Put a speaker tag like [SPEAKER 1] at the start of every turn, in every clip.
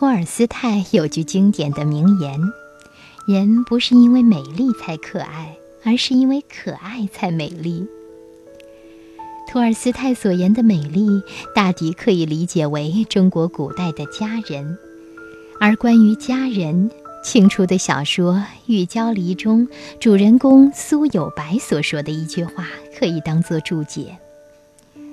[SPEAKER 1] 托尔斯泰有句经典的名言：“人不是因为美丽才可爱，而是因为可爱才美丽。”托尔斯泰所言的美丽，大抵可以理解为中国古代的佳人。而关于佳人，清初的小说《玉娇梨》中主人公苏有白所说的一句话，可以当做注解。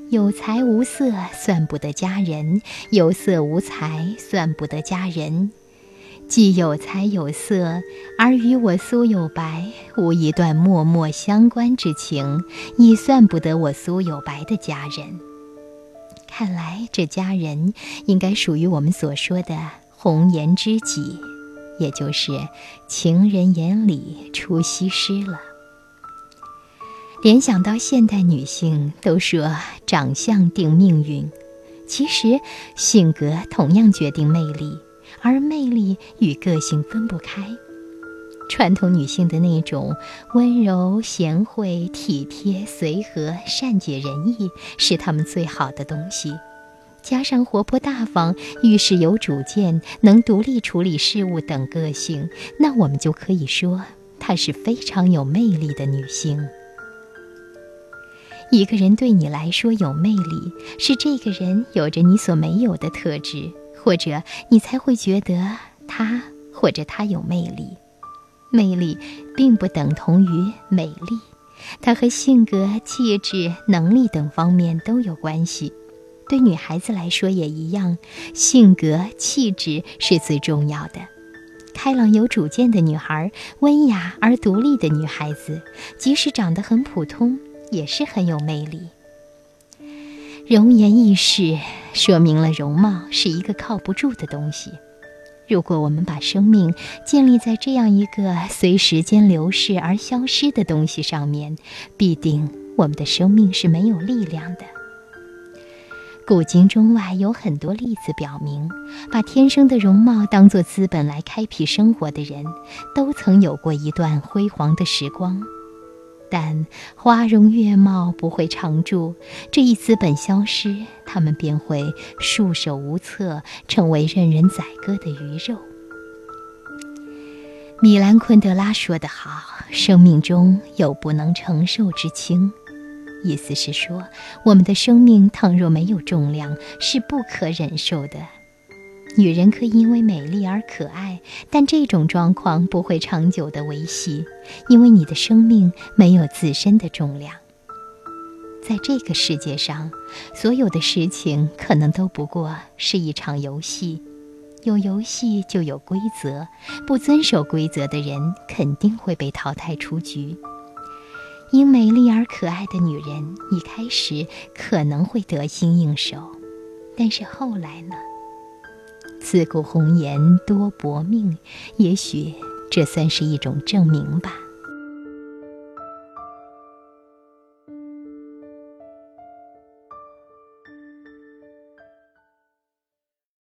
[SPEAKER 1] 有才无色算不得佳人，有色无才算不得佳人。既有才有色，而与我苏有白无一段脉脉相关之情，亦算不得我苏有白的佳人。看来这佳人应该属于我们所说的红颜知己，也就是情人眼里出西施了。联想到现代女性都说长相定命运，其实性格同样决定魅力，而魅力与个性分不开。传统女性的那种温柔、贤惠、体贴、随和、善解人意，是她们最好的东西。加上活泼大方、遇事有主见、能独立处理事务等个性，那我们就可以说她是非常有魅力的女性。一个人对你来说有魅力，是这个人有着你所没有的特质，或者你才会觉得他或者他有魅力。魅力并不等同于美丽，它和性格、气质、能力等方面都有关系。对女孩子来说也一样，性格、气质是最重要的。开朗有主见的女孩，温雅而独立的女孩子，即使长得很普通。也是很有魅力。容颜易逝，说明了容貌是一个靠不住的东西。如果我们把生命建立在这样一个随时间流逝而消失的东西上面，必定我们的生命是没有力量的。古今中外有很多例子表明，把天生的容貌当作资本来开辟生活的人，都曾有过一段辉煌的时光。但花容月貌不会常驻，这一资本消失，他们便会束手无策，成为任人宰割的鱼肉。米兰昆德拉说得好：“生命中有不能承受之轻。”意思是说，我们的生命倘若没有重量，是不可忍受的。女人可以因为美丽而可爱，但这种状况不会长久的维系，因为你的生命没有自身的重量。在这个世界上，所有的事情可能都不过是一场游戏，有游戏就有规则，不遵守规则的人肯定会被淘汰出局。因美丽而可爱的女人，一开始可能会得心应手，但是后来呢？自古红颜多薄命，也许这算是一种证明吧。